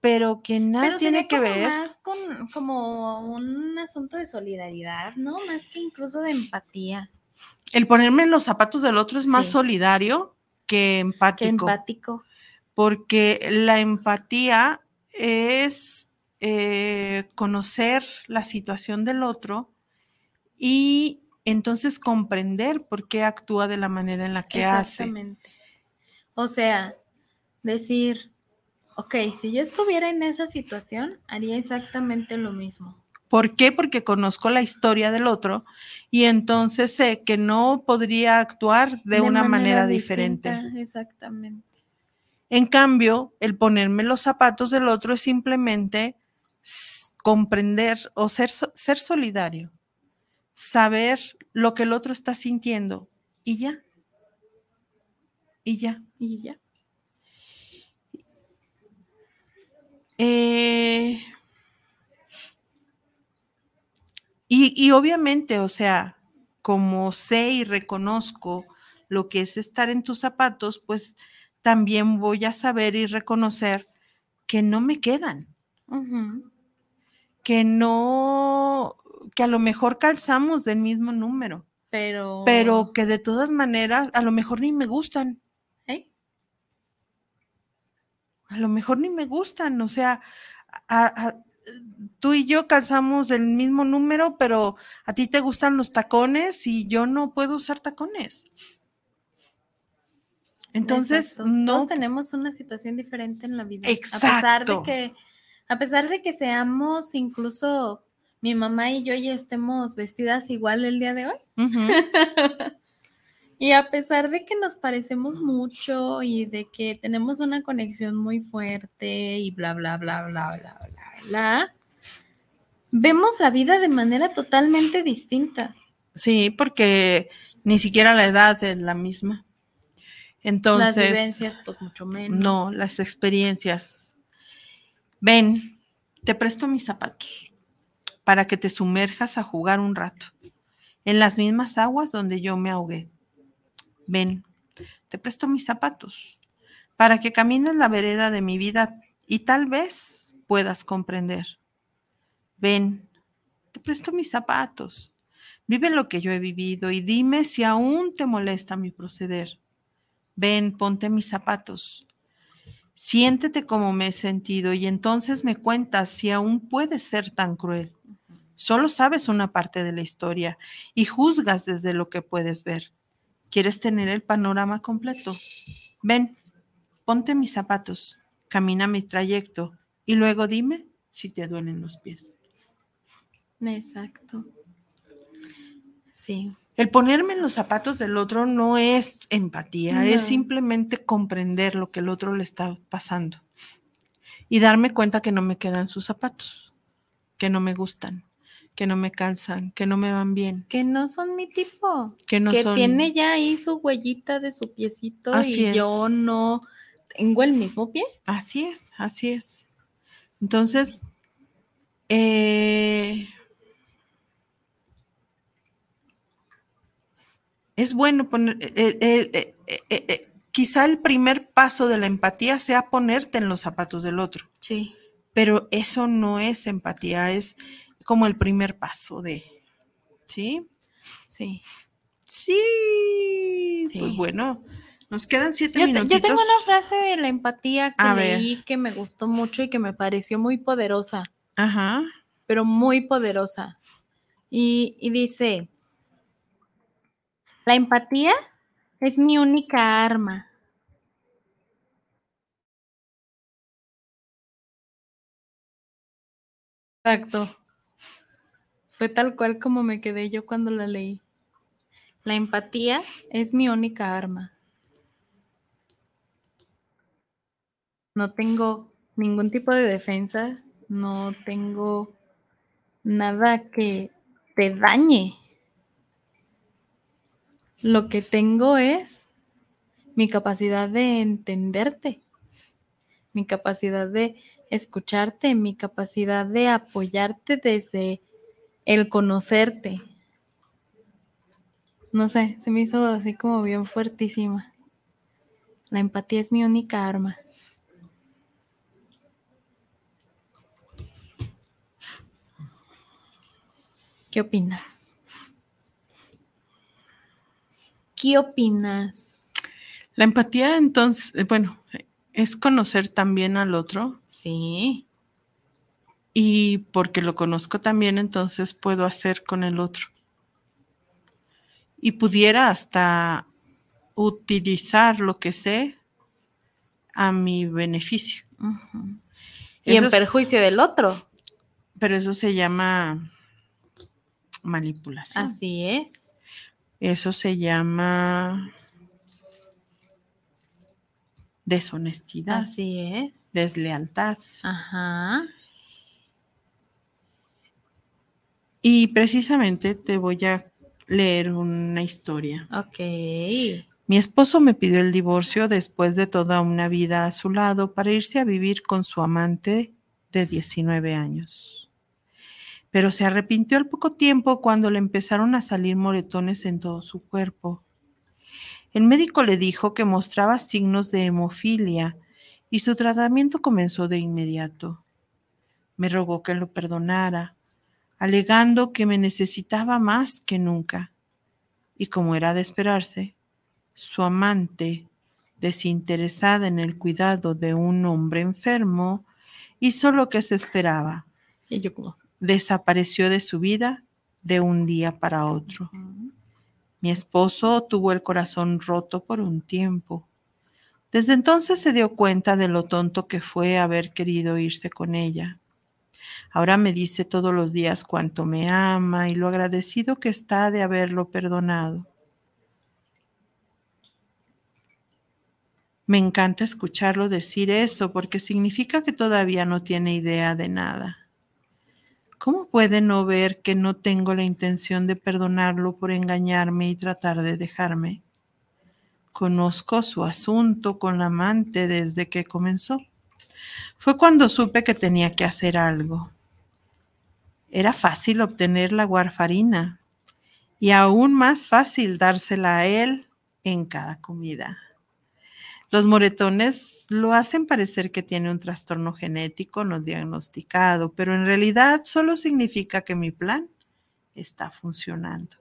pero que nada Pero tiene que ver. más con como un asunto de solidaridad, ¿no? Más que incluso de empatía. El ponerme en los zapatos del otro es más Sí. solidario que Que empático, empático. porque la empatía es eh, conocer la situación del otro y entonces comprender por qué actúa de la manera en la que hace. Exactamente. O sea, decir, ok, si yo estuviera en esa situación, haría exactamente lo mismo. ¿Por qué? Porque conozco la historia del otro y entonces sé que no podría actuar de, una manera, diferente. distinta, Exactamente. En cambio, el ponerme los zapatos del otro es simplemente comprender o ser, ser solidario, saber lo que el otro está sintiendo y ya. Y ya. Y ya. Eh, y, y obviamente, o sea, como sé y reconozco lo que es estar en tus zapatos, pues también voy a saber y reconocer que no me quedan, que no, que a lo mejor calzamos del mismo número, Pero. pero que de todas maneras a lo mejor ni me gustan. ¿Eh? A lo mejor ni me gustan, o sea, a- a- tú y yo calzamos del mismo número, pero a ti te gustan los tacones y yo no puedo usar tacones. Entonces, Exacto. no, Todos tenemos una situación diferente en la vida. A pesar de Exacto. que, a pesar de que seamos incluso mi mamá y yo ya estemos vestidas igual el día de hoy. Ujú, [laughs] Y a pesar de que nos parecemos mucho y de que tenemos una conexión muy fuerte y bla, bla, bla, bla, bla, bla, bla, vemos la vida de manera totalmente distinta. sí, porque ni siquiera la edad es la misma. Entonces, Las vivencias, pues mucho menos. no, las experiencias. Ven, te presto mis zapatos para que te sumerjas a jugar un rato. en las mismas aguas donde yo me ahogué. Ven, te presto mis zapatos para que camines la vereda de mi vida y tal vez puedas comprender. Ven, te presto mis zapatos. Vive lo que yo he vivido y dime si aún te molesta mi proceder. Ven, ponte mis zapatos. Siéntete como me he sentido y entonces me cuentas si aún puedes ser tan cruel. Solo sabes una parte de la historia y juzgas desde lo que puedes ver. ¿Quieres tener el panorama completo? Ven, ponte mis zapatos, camina mi trayecto y luego dime si te duelen los pies. Exacto. Sí. El ponerme en los zapatos del otro no es empatía, es simplemente comprender lo que el otro le está pasando y darme cuenta que no me quedan sus zapatos, que no me gustan, que no me calzan, que no me van bien, Que no son mi tipo. que no que son... tiene ya ahí su huellita de su piecito Así y es. yo no tengo el mismo pie. Así es, así es. Entonces, eh, es bueno poner, eh, eh, quizá el primer paso de la empatía sea ponerte en los zapatos del otro, Sí. pero eso no es empatía, es como el primer paso de, ¿sí? Sí. Sí, pues bueno, nos quedan siete Yo, minutitos. yo tengo una frase de la empatía que A ver. leí que me gustó mucho y que me pareció muy poderosa, Ajá, pero muy poderosa. Y, y dice, la empatía es mi única arma. Exacto. Fue tal cual como me quedé yo cuando la leí. La empatía es mi única arma. No tengo ningún tipo de defensa, no tengo nada que te dañe. Lo que tengo es mi capacidad de entenderte, mi capacidad de escucharte, mi capacidad de apoyarte desde el conocerte. No sé, se me hizo así como bien fuertísima. La empatía es mi única arma. ¿Qué opinas? ¿Qué opinas? La empatía, entonces, bueno, es conocer también al otro Sí, y porque lo conozco también, entonces puedo hacer con el otro. Y pudiera hasta utilizar lo que sé a mi beneficio. Y Eso en es- perjuicio del otro. Pero eso se llama manipulación. Así es. Eso se llama deshonestidad, Así es. deslealtad. Ajá. Y precisamente te voy a leer una historia. Ok. Mi esposo me pidió el divorcio después de toda una vida a su lado para irse a vivir con su amante de 19 años. Pero se arrepintió al poco tiempo cuando le empezaron a salir moretones en todo su cuerpo. El médico le dijo que mostraba signos de hemofilia y su tratamiento comenzó de inmediato. Me rogó que lo perdonara, alegando que me necesitaba más que nunca. Y como era de esperarse, su amante, desinteresada en el cuidado de un hombre enfermo, hizo lo que se esperaba. Y yo. Desapareció de su vida de un día para otro. Mi esposo tuvo el corazón roto por un tiempo. Desde entonces se dio cuenta de lo tonto que fue haber querido irse con ella. Ahora me dice todos los días cuánto me ama y lo agradecido que está de haberlo perdonado. Me encanta escucharlo decir eso porque significa que todavía no tiene idea de nada. ¿Cómo puede no ver que no tengo la intención de perdonarlo por engañarme y tratar de dejarme? Conozco su asunto con la amante desde que comenzó. Fue cuando supe que tenía que hacer algo. Era fácil obtener la warfarina y aún más fácil dársela a él en cada comida. Los moretones lo hacen parecer que tiene un trastorno genético no diagnosticado, pero en realidad solo significa que mi plan está funcionando.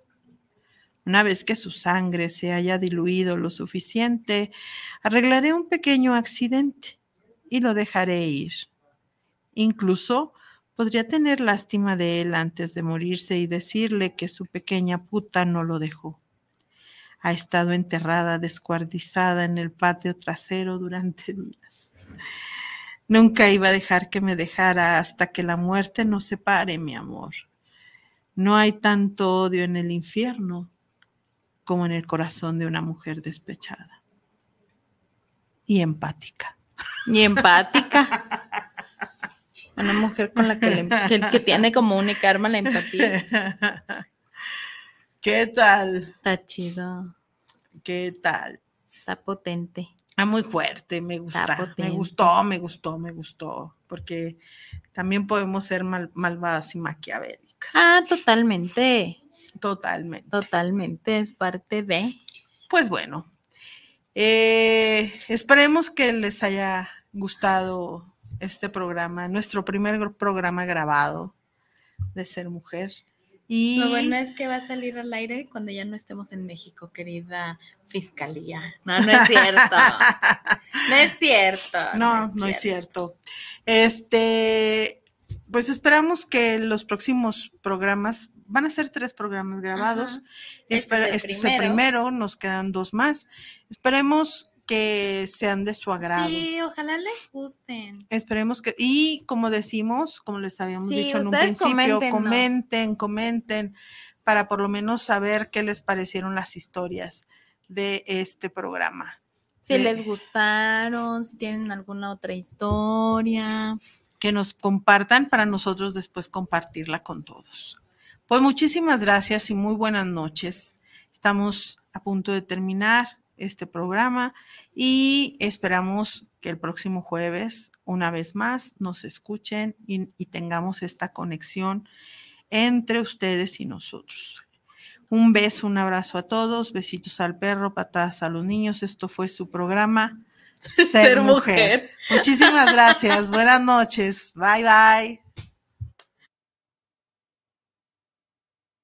Una vez que su sangre se haya diluido lo suficiente, arreglaré un pequeño accidente y lo dejaré ir. Incluso podría tener lástima de él antes de morirse y decirle que su pequeña puta no lo dejó. Ha estado enterrada, descuartizada en el patio trasero durante [laughs] días. Nunca iba a dejar que me dejara hasta que la muerte nos separe, mi amor. No hay tanto odio en el infierno como en el corazón de una mujer despechada. Y empática. Y empática. Una mujer con la que, que, tiene como única arma la empatía. [laughs] ¿Qué tal? Está chido. ¿Qué tal? Está potente. Está muy fuerte, me gusta. Me gustó, me gustó, me gustó. Porque también podemos ser malvadas y maquiavélicas. Ah, totalmente. Totalmente. Totalmente, es parte de. Pues bueno, eh, esperemos que les haya gustado este programa, nuestro primer programa grabado de Ser Mujer. Y... Lo bueno es que va a salir al aire cuando ya no estemos en México, querida fiscalía. No, no es cierto. [laughs] no es cierto. No, no es, cierto. Este, pues esperamos que los próximos programas, van a ser tres programas grabados. Este, este es el primero, nos quedan dos más. Esperemos que sean de su agrado. Sí, ojalá les gusten. Esperemos que, y como decimos, como les habíamos dicho en un principio, comenten, comenten, para por lo menos saber qué les parecieron las historias de este programa. Si les gustaron, si tienen alguna otra historia. Que nos compartan para nosotros después compartirla con todos. Pues muchísimas gracias y muy buenas noches. Estamos a punto de terminar este programa y esperamos que el próximo jueves, una vez más, nos escuchen y, tengamos esta conexión entre ustedes y nosotros. Un beso, un abrazo a todos, besitos al perro, patadas a los niños. Esto fue su programa [laughs] Ser, mujer. Muchísimas gracias. [laughs] Buenas noches. Bye bye.